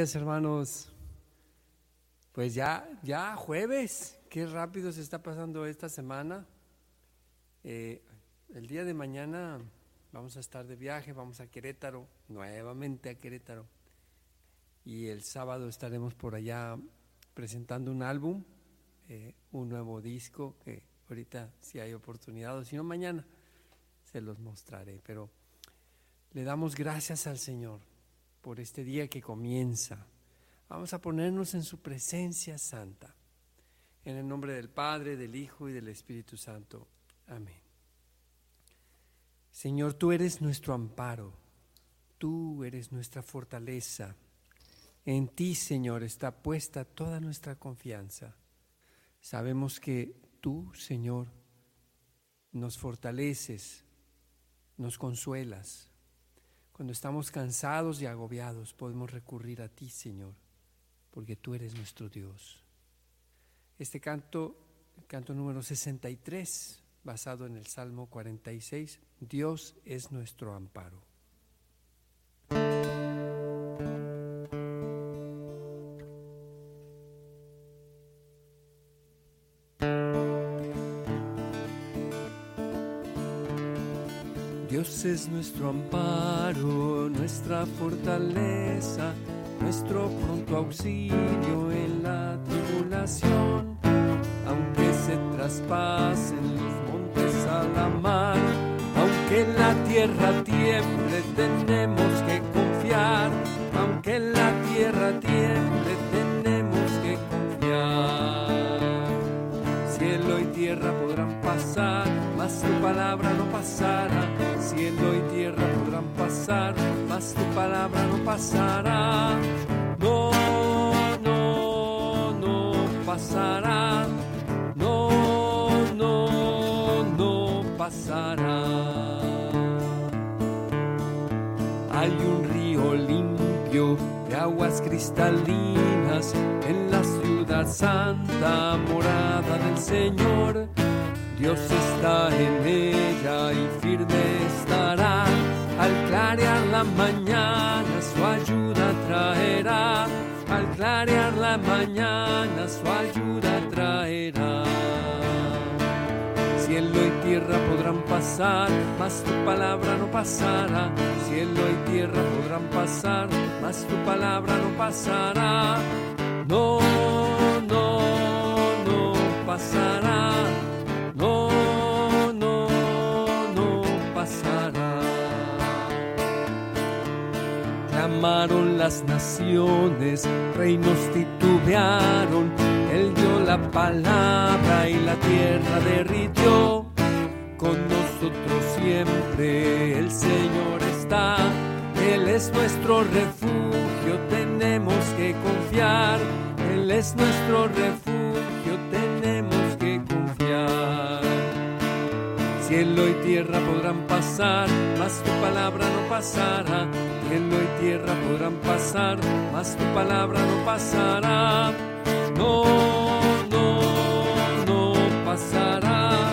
Hermanos. Pues ya, ya jueves. Qué rápido se está pasando esta semana. Eh, el día de mañana vamos a estar de viaje, vamos a Querétaro, nuevamente a Querétaro. Y el sábado estaremos por allá presentando un álbum, eh, un nuevo disco que ahorita si hay oportunidad, o si no mañana se los mostraré. Pero le damos gracias al Señor por este día que comienza. Vamos a ponernos en su presencia santa. En el nombre del Padre, del Hijo y del Espíritu Santo. Amén. Señor, tú eres nuestro amparo, tú eres nuestra fortaleza. En ti, Señor, está puesta toda nuestra confianza. Sabemos que tú, Señor, nos fortaleces, nos consuelas. Cuando estamos cansados y agobiados, podemos recurrir a ti, Señor, porque tú eres nuestro Dios. Este canto, el canto número 63, basado en el Salmo 46, Dios es nuestro amparo. Es nuestro amparo, nuestra fortaleza, nuestro pronto auxilio en la tribulación. Aunque se traspasen los montes a la mar, aunque la tierra tiemble, tenemos que confiar. Aunque la tierra tiemble, tenemos que confiar. Cielo y tierra podrán pasar, mas tu palabra no pasará. Cielo y tierra podrán pasar, mas tu palabra no pasará. No, no, no pasará. No, no, no pasará. Hay un río limpio de aguas cristalinas en la ciudad santa, morada del Señor. Dios está en ella y estará. Al clarear la mañana su ayuda traerá. Al clarear la mañana su ayuda traerá. Cielo y tierra podrán pasar, mas tu palabra no pasará. Cielo y tierra podrán pasar, mas tu palabra no pasará. No, no, no pasará. Las naciones, reinos titubearon. Él dio la palabra y la tierra derritió. Con nosotros siempre el Señor está. Él es nuestro refugio, tenemos que confiar. Él es nuestro refugio, Cielo y tierra podrán pasar, mas tu palabra no pasará. Cielo y tierra podrán pasar, mas tu palabra no pasará. No, no, no pasará.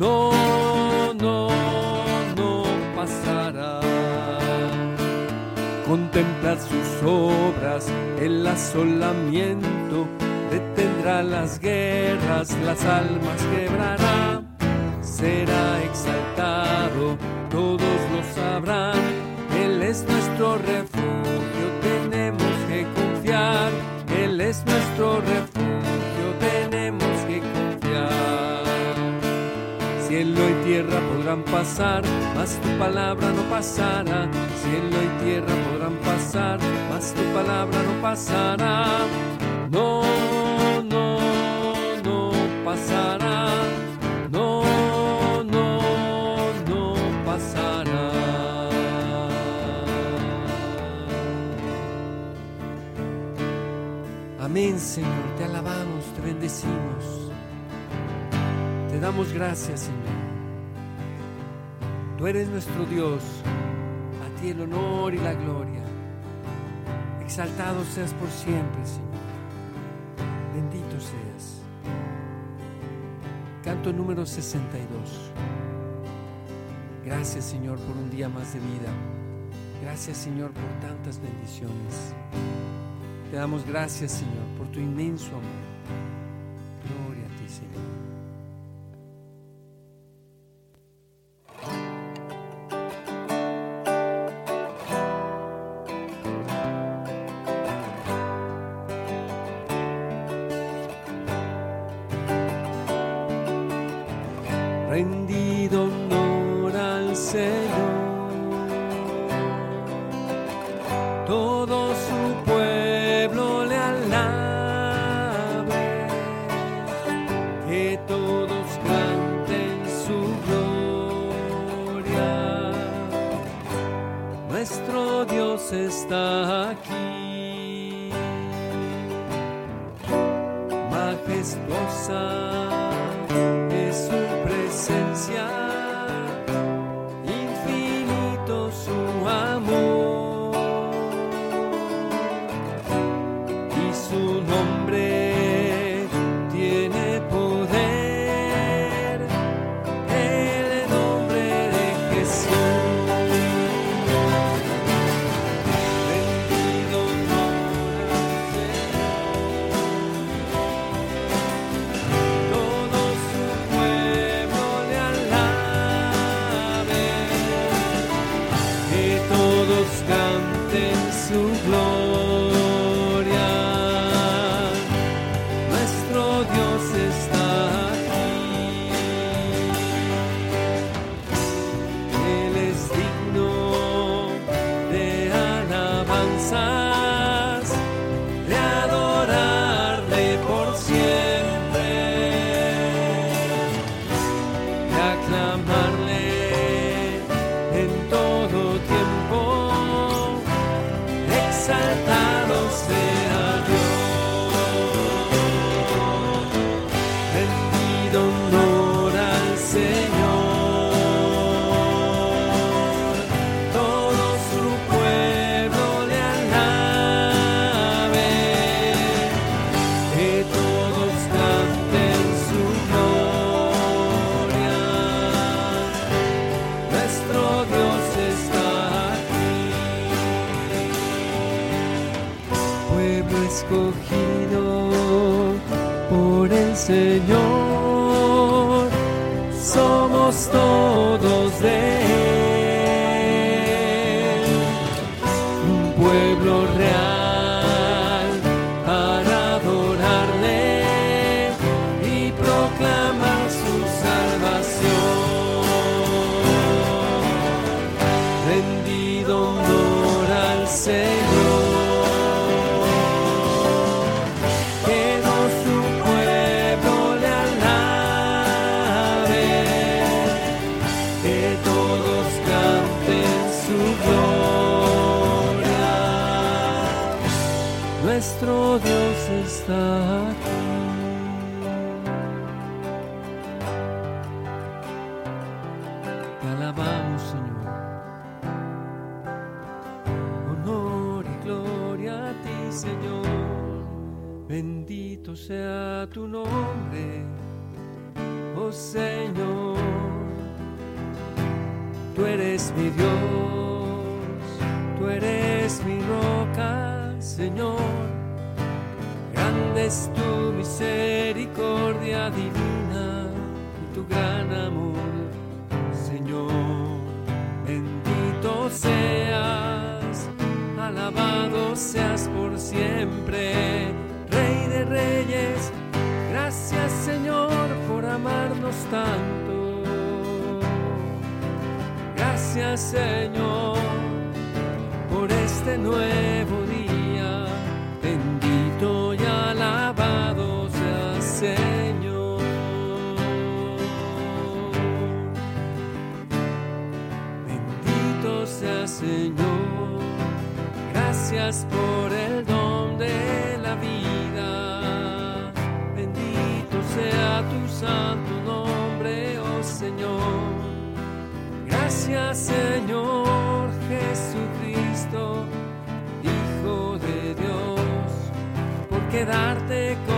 No, no, no pasará. Contemplar sus obras, el asolamiento, detendrá las guerras, las almas quebrará. Será exaltado, todos lo sabrán. Él es nuestro refugio, tenemos que confiar. Él es nuestro refugio, tenemos que confiar. Cielo y tierra podrán pasar, mas tu palabra no pasará. Cielo y tierra podrán pasar, mas tu palabra no pasará. No, Amén, Señor, te alabamos, te bendecimos. Te damos gracias, Señor. Tú eres nuestro Dios. A ti el honor y la gloria. Exaltado seas por siempre, Señor. Bendito seas. Canto número 62. Gracias, Señor, por un día más de vida. Gracias Señor por tantas bendiciones. Te damos gracias Señor por tu inmenso amor. Todos canten su gloria. Señor, somos todos de oh Señor. Tú eres mi Dios, tú eres mi roca, Señor. Grande es tu misericordia divina y tu gran amor, Señor. Bendito seas, alabado seas por siempre, Rey de Reyes. Gracias, Señor, por amarnos tanto. Gracias Señor por este nuevo día. Bendito y alabado sea Señor. Bendito sea Señor. Gracias por el santo nombre, oh Señor. Gracias Señor Jesucristo, Hijo de Dios, por quedarte con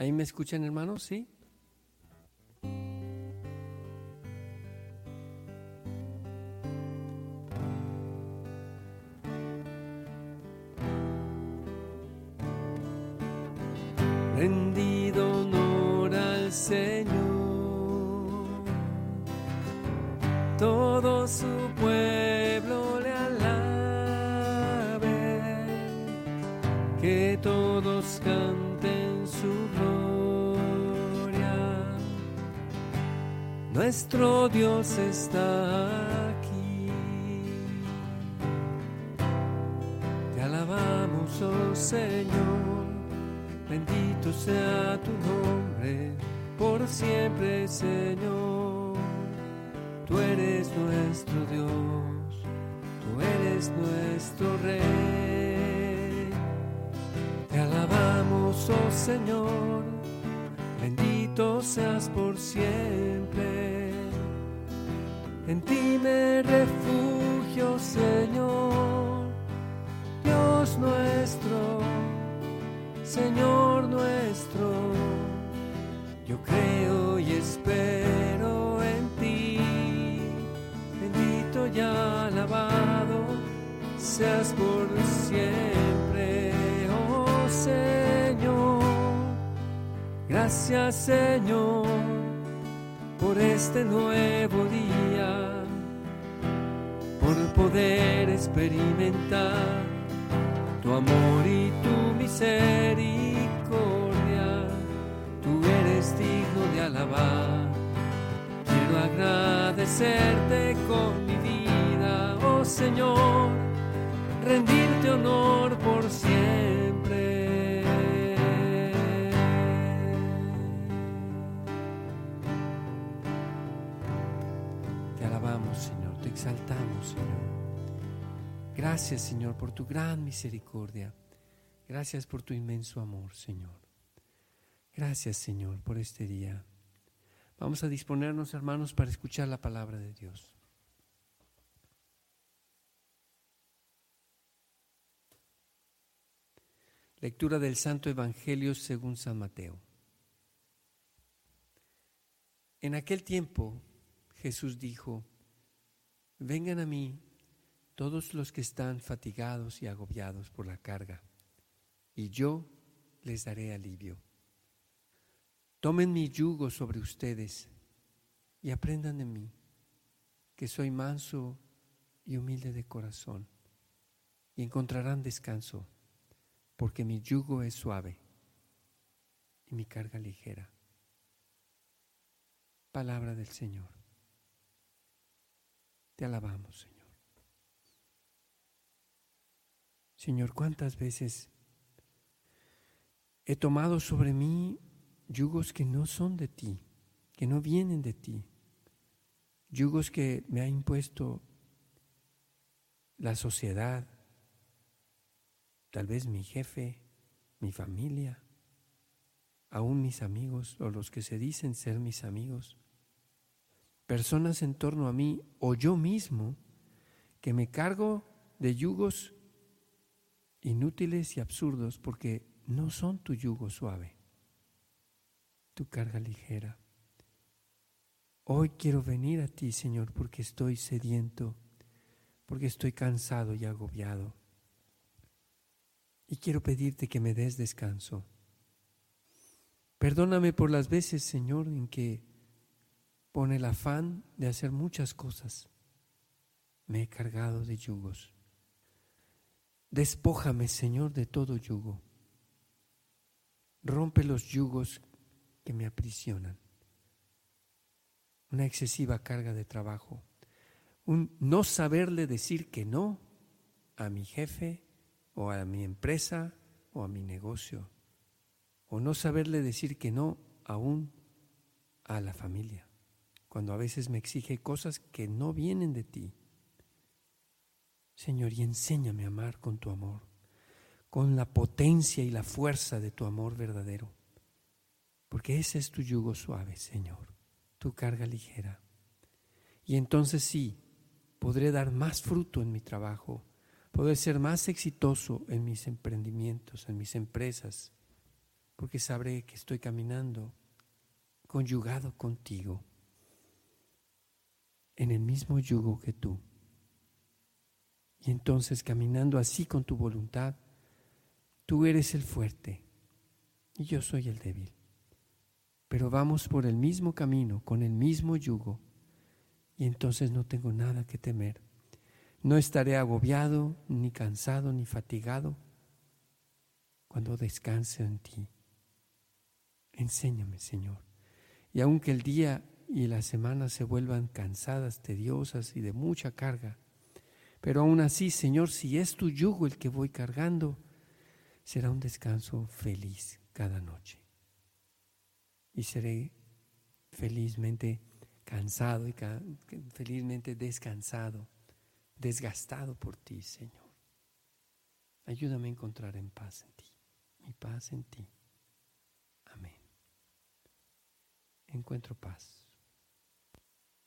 ¿Ahí me escuchan, hermanos? ¿Sí? Dios está aquí. Te alabamos, oh Señor bendito sea tu nombre por siempre, Señor. Tú eres nuestro Dios, tú eres nuestro Rey. Te alabamos, oh Señor, En ti me refugio, Señor, Dios nuestro Señor nuestro, yo creo y espero en ti. Bendito y alabado seas por siempre, oh Señor. Gracias Señor por este nuevo día, poder experimentar tu amor y tu misericordia, tú eres digno de alabar. Quiero agradecerte con mi vida, oh Señor, rendirte honor por siempre. Exaltamos, Señor. Gracias, Señor, por tu gran misericordia. Gracias por tu inmenso amor, Señor. Gracias, Señor, por este día. Vamos a disponernos, hermanos, para escuchar la palabra de Dios. Lectura del Santo Evangelio según San Mateo. En aquel tiempo Jesús dijo, vengan a mí todos los que están fatigados y agobiados por la carga, y yo les daré alivio. Tomen mi yugo sobre ustedes y aprendan de mí, que soy manso y humilde de corazón, y encontrarán descanso, porque mi yugo es suave y mi carga ligera. Palabra del Señor. Te alabamos, Señor. Señor, cuántas veces he tomado sobre mí yugos que no son de ti, que no vienen de ti, yugos que me ha impuesto la sociedad, tal vez mi jefe, mi familia, aún mis amigos o los que se dicen ser mis amigos, personas en torno a mí o yo mismo que me cargo de yugos inútiles y absurdos porque no son tu yugo suave, tu carga ligera. Hoy quiero venir a ti, Señor, porque estoy sediento, porque estoy cansado y agobiado. Y quiero pedirte que me des descanso. Perdóname por las veces, Señor, en que pone el afán de hacer muchas cosas. Me he cargado de yugos. Despójame, Señor, de todo yugo. Rompe los yugos que me aprisionan. Una excesiva carga de trabajo. Un no saberle decir que no a mi jefe o a mi empresa o a mi negocio. O no saberle decir que no aún a la familia. Cuando a veces me exige cosas que no vienen de ti Señor, y enséñame a amar con tu amor, con la potencia y la fuerza de tu amor verdadero. Porque ese es tu yugo suave, Señor, tu carga ligera. Y entonces sí, podré dar más fruto en mi trabajo, podré ser más exitoso en mis emprendimientos, en mis empresas, porque sabré que estoy caminando conyugado contigo, en el mismo yugo que tú. Y entonces caminando así con tu voluntad, tú eres el fuerte y yo soy el débil. Pero vamos por el mismo camino, con el mismo yugo, y entonces no tengo nada que temer. No estaré agobiado, ni cansado, ni fatigado cuando descanse en ti. Enséñame, Señor. Y aunque el día y la semana se vuelvan cansadas, tediosas y de mucha carga, pero aún así, Señor, si es tu yugo el que voy cargando, será un descanso feliz cada noche. Y seré felizmente cansado y felizmente descansado, desgastado por ti, Señor. Ayúdame a encontrar en paz en ti, mi paz en ti. Amén. Encuentro paz.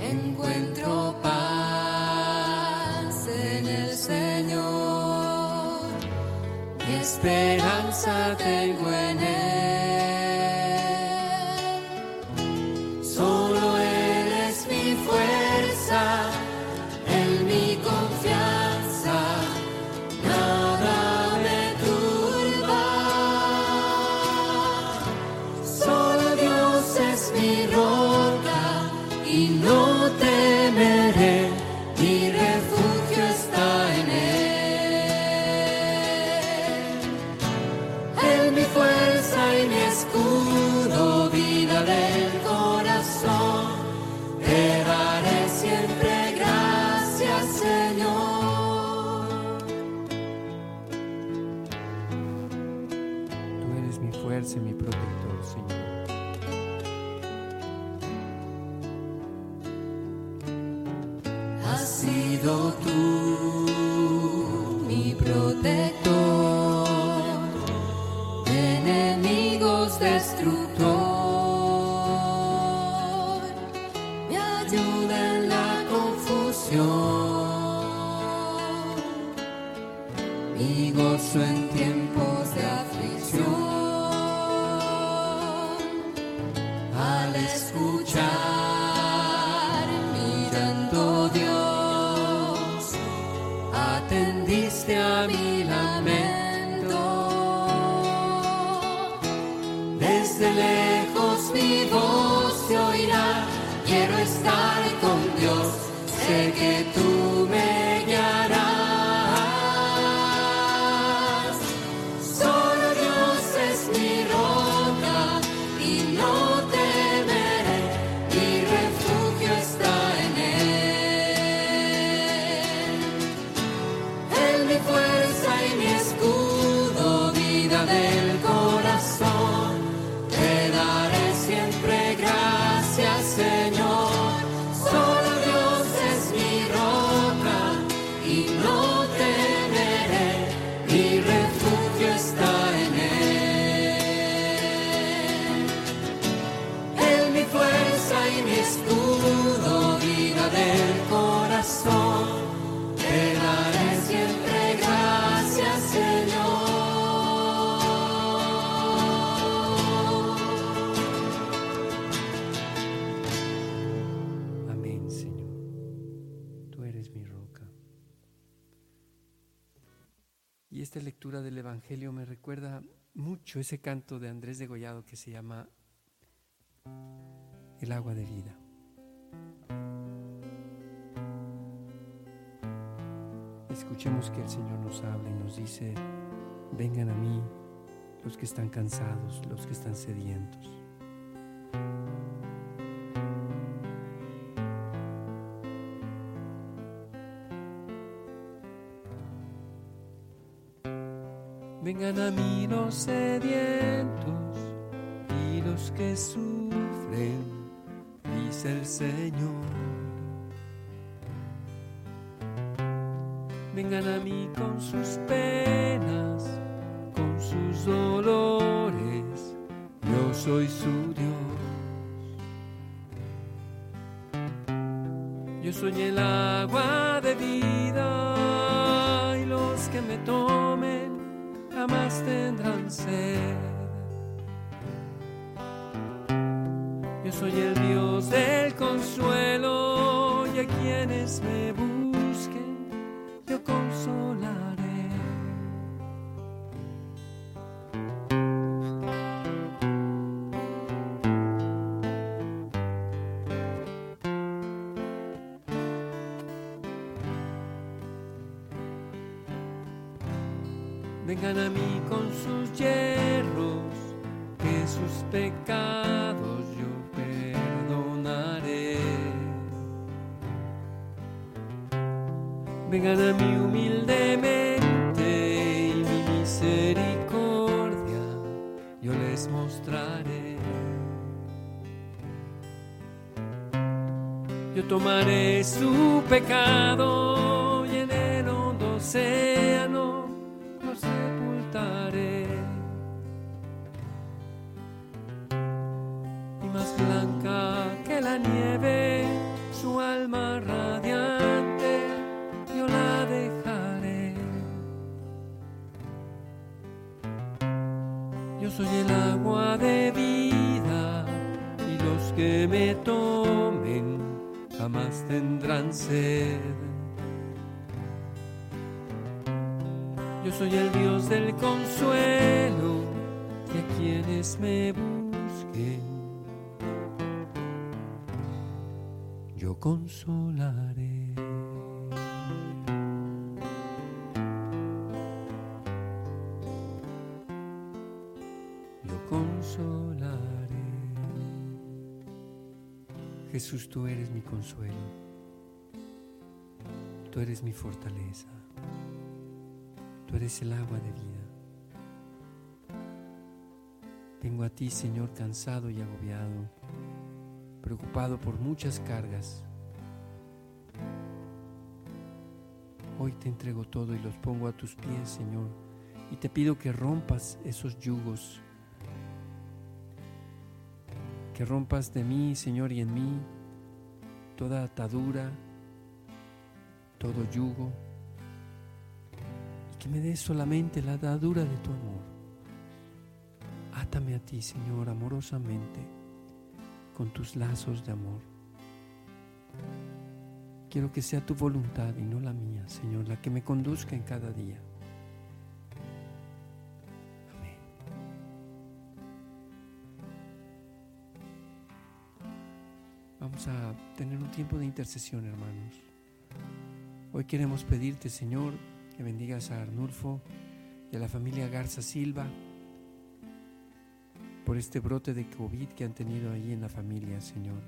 encuentro paz en el Señor. Y esperanza tengo solo tú, mi protector. Del Evangelio me recuerda mucho ese canto de Andrés de Gollado que se llama El agua de vida. Escuchemos que el Señor nos habla y nos dice, vengan a mí los que están cansados, los que están sedientos. Vengan a mí los sedientos y los que sufren, dice el Señor. Vengan a mí con sus penas, con sus dolores, yo soy su Dios. Yo soy el agua de vida y los que me tomen tendrán sed. Yo soy el Dios del consuelo y a quienes me pecados yo perdonaré. Vengan a mí humildemente y mi misericordia yo les mostraré. Yo tomaré su pecado y en el hondo océano soy el agua de vida y los que me tomen jamás tendrán sed. Yo soy el Dios del consuelo y a quienes me busquen, yo consolaré. Jesús, tú eres mi consuelo. Tú eres mi fortaleza. Tú eres el agua de vida. Vengo a ti, Señor, cansado y agobiado, preocupado por muchas cargas. Hoy te entrego todo y los pongo a tus pies, Señor, y te pido que rompas esos yugos, que rompas de mí, Señor, y en mí toda atadura, todo yugo que me des solamente la atadura de tu amor. Átame a ti, Señor, amorosamente, con tus lazos de amor. Quiero que sea tu voluntad y no la mía, Señor, la que me conduzca en cada día. Vamos a tener un tiempo de intercesión, hermanos. Hoy queremos pedirte, Señor, que bendigas a Arnulfo y a la familia Garza Silva por este brote de COVID que han tenido ahí en la familia, Señor.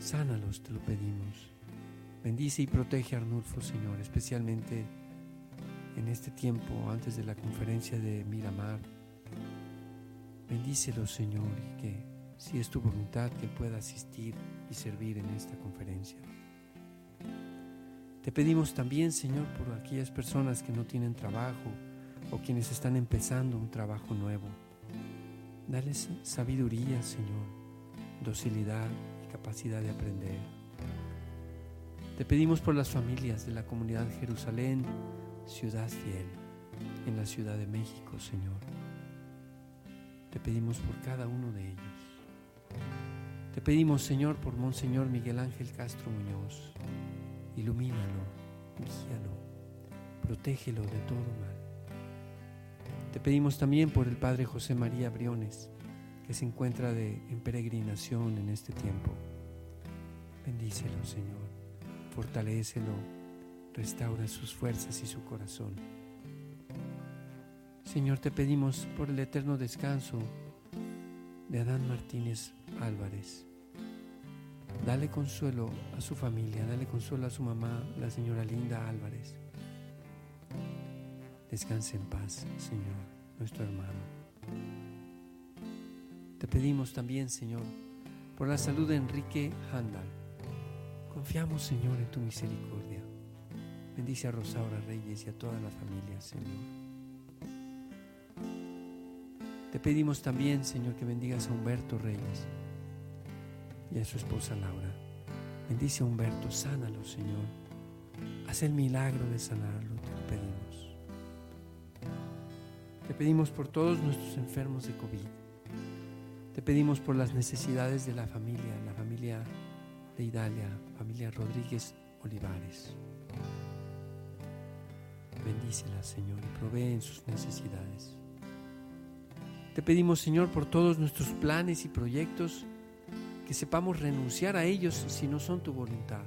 Sánalos, te lo pedimos. Bendice y protege a Arnulfo, Señor, especialmente en este tiempo antes de la conferencia de Miramar. Bendícelo, Señor, y que si es tu voluntad que pueda asistir y servir en esta conferencia. Te pedimos también, Señor, por aquellas personas que no tienen trabajo o quienes están empezando un trabajo nuevo. Dales sabiduría, Señor, docilidad y capacidad de aprender. Te pedimos por las familias de la comunidad Jerusalén, ciudad fiel, en la Ciudad de México, Señor. Te pedimos por cada uno de ellos. Te pedimos, Señor, por Monseñor Miguel Ángel Castro Muñoz. Ilumínalo, vigíalo, protégelo de todo mal. Te pedimos también por el Padre José María Briones, que se encuentra de, en peregrinación en este tiempo. Bendícelo, Señor, fortalécelo, restaura sus fuerzas y su corazón. Señor, te pedimos por el eterno descanso de Adán Martínez Álvarez. Dale consuelo a su familia, dale consuelo a su mamá, la señora Linda Álvarez. descanse en paz, Señor, nuestro hermano. Te pedimos también, Señor, por la salud de Enrique Handal. Confiamos, Señor, en tu misericordia. Bendice a Rosaura Reyes y a toda la familia, Señor. Te pedimos también, Señor, que bendigas a Humberto Reyes y a su esposa Laura. Bendice a Humberto, sánalo, Señor. Haz el milagro de sanarlo, te lo pedimos. Te pedimos por todos nuestros enfermos de COVID. Te pedimos por las necesidades de la familia, la familia de Idalia, familia Rodríguez Olivares. Bendícela, Señor, y provee en sus necesidades. Te pedimos, Señor, por todos nuestros planes y proyectos, que sepamos renunciar a ellos si no son tu voluntad.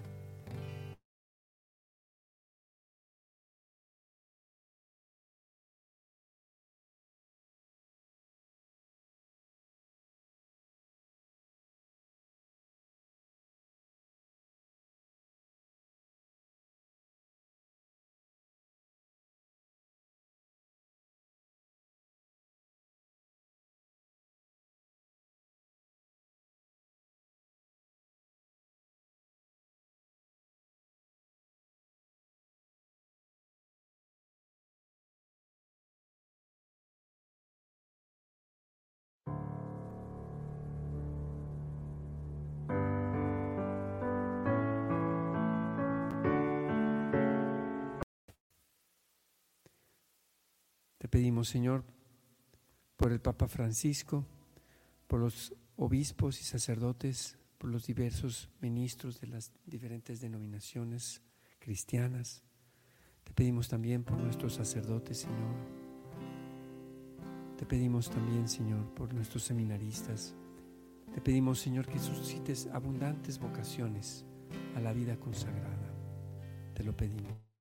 Pedimos, Señor, por el Papa Francisco, por los obispos y sacerdotes, por los diversos ministros de las diferentes denominaciones cristianas. Te pedimos también por nuestros sacerdotes, Señor. Te pedimos también, Señor, por nuestros seminaristas. Te pedimos, Señor, que suscites abundantes vocaciones a la vida consagrada. Te lo pedimos.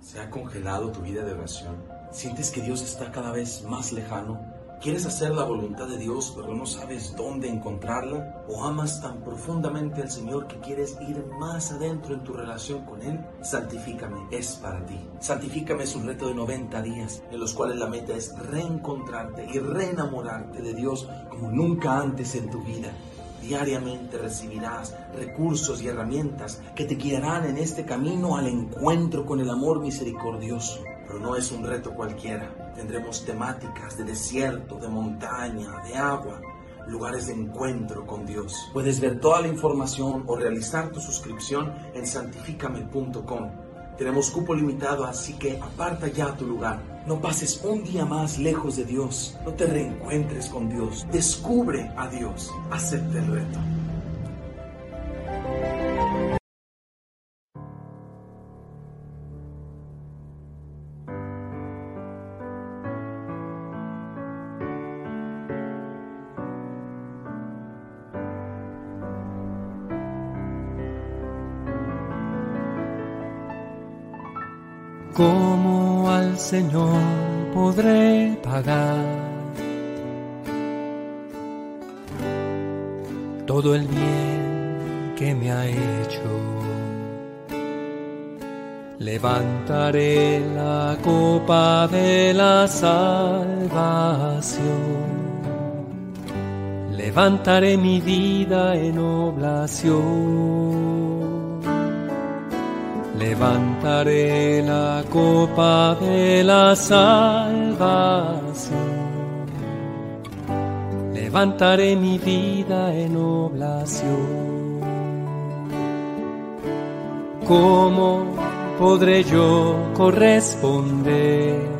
¿Se ha congelado tu vida de oración? ¿Sientes que Dios está cada vez más lejano? ¿Quieres hacer la voluntad de Dios pero no sabes dónde encontrarla? ¿O amas tan profundamente al Señor que quieres ir más adentro en tu relación con Él? Santifícame es para ti. Santifícame es un reto de 90 días en los cuales la meta es reencontrarte y reenamorarte de Dios como nunca antes en tu vida. Diariamente recibirás recursos y herramientas que te guiarán en este camino al encuentro con el amor misericordioso. Pero no es un reto cualquiera. Tendremos temáticas de desierto, de montaña, de agua, lugares de encuentro con Dios. Puedes ver toda la información o realizar tu suscripción en santificame.com. Tenemos cupo limitado, así que aparta ya tu lugar. No pases un día más lejos de Dios. No te reencuentres con Dios. Descubre a Dios. Acepta el reto. Todo el bien que me ha hecho? Levantaré la copa de la salvación levantaré mi vida en oblación. Levantaré la copa de la salvación. Levantaré mi vida en oblación. ¿Cómo podré yo corresponder?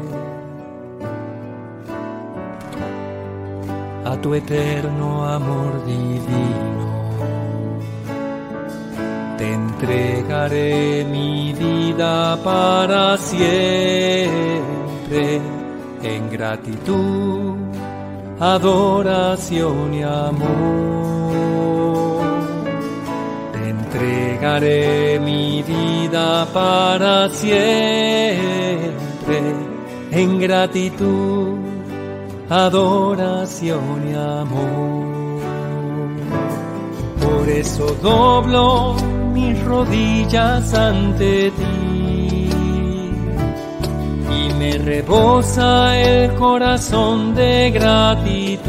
a tu eterno amor divino. Te entregaré mi vida para siempre en gratitud, adoración y amor. Te entregaré mi vida para siempre en gratitud adoración y amor. Por eso doblo mis rodillas ante ti me rebosa el corazón de gratitud.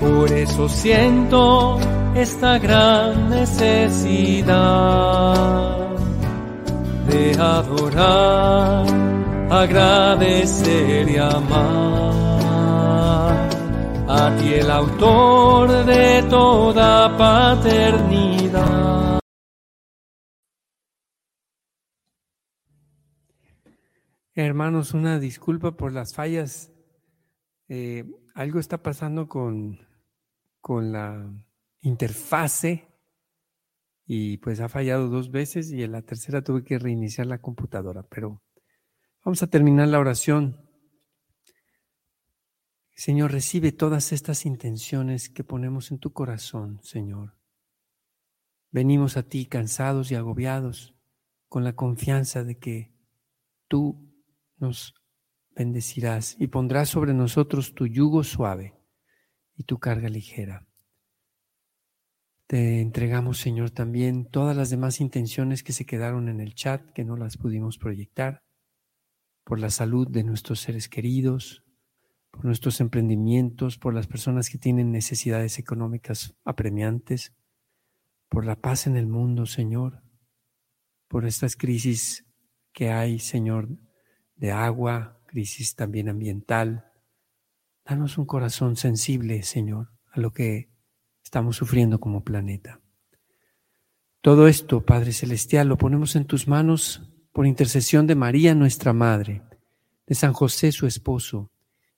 Por eso siento esta gran necesidad de adorar agradecer y amar a ti el autor de toda paternidad. Hermanos, una disculpa por las fallas. Eh, algo está pasando con, con la interfase y pues ha fallado dos veces y en la tercera tuve que reiniciar la computadora, pero Vamos a terminar la oración. Señor, recibe todas estas intenciones que ponemos en tu corazón, Señor. Venimos a ti cansados y agobiados con la confianza de que tú nos bendecirás y pondrás sobre nosotros tu yugo suave y tu carga ligera. Te entregamos, Señor, también todas las demás intenciones que se quedaron en el chat, que no las pudimos proyectar por la salud de nuestros seres queridos, por nuestros emprendimientos, por las personas que tienen necesidades económicas apremiantes, por la paz en el mundo, Señor, por estas crisis que hay, Señor, de agua, crisis también ambiental. Danos un corazón sensible, Señor, a lo que estamos sufriendo como planeta. Todo esto, Padre Celestial, lo ponemos en tus manos por intercesión de María nuestra Madre, de San José su esposo,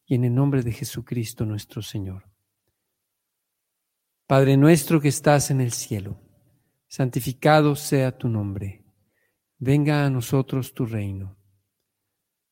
y en el nombre de Jesucristo nuestro Señor. Padre nuestro que estás en el cielo, santificado sea tu nombre, venga a nosotros tu reino,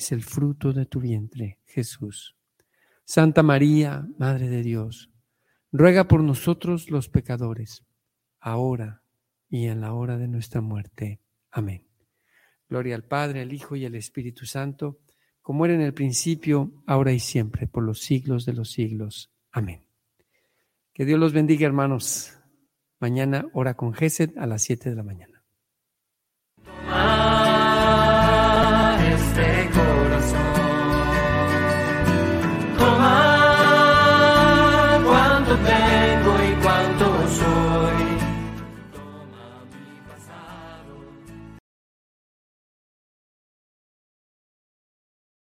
es el fruto de tu vientre, Jesús. Santa María, Madre de Dios, ruega por nosotros los pecadores, ahora y en la hora de nuestra muerte. Amén. Gloria al Padre, al Hijo y al Espíritu Santo, como era en el principio, ahora y siempre, por los siglos de los siglos. Amén. Que Dios los bendiga, hermanos. Mañana hora con Gesed a las 7 de la mañana.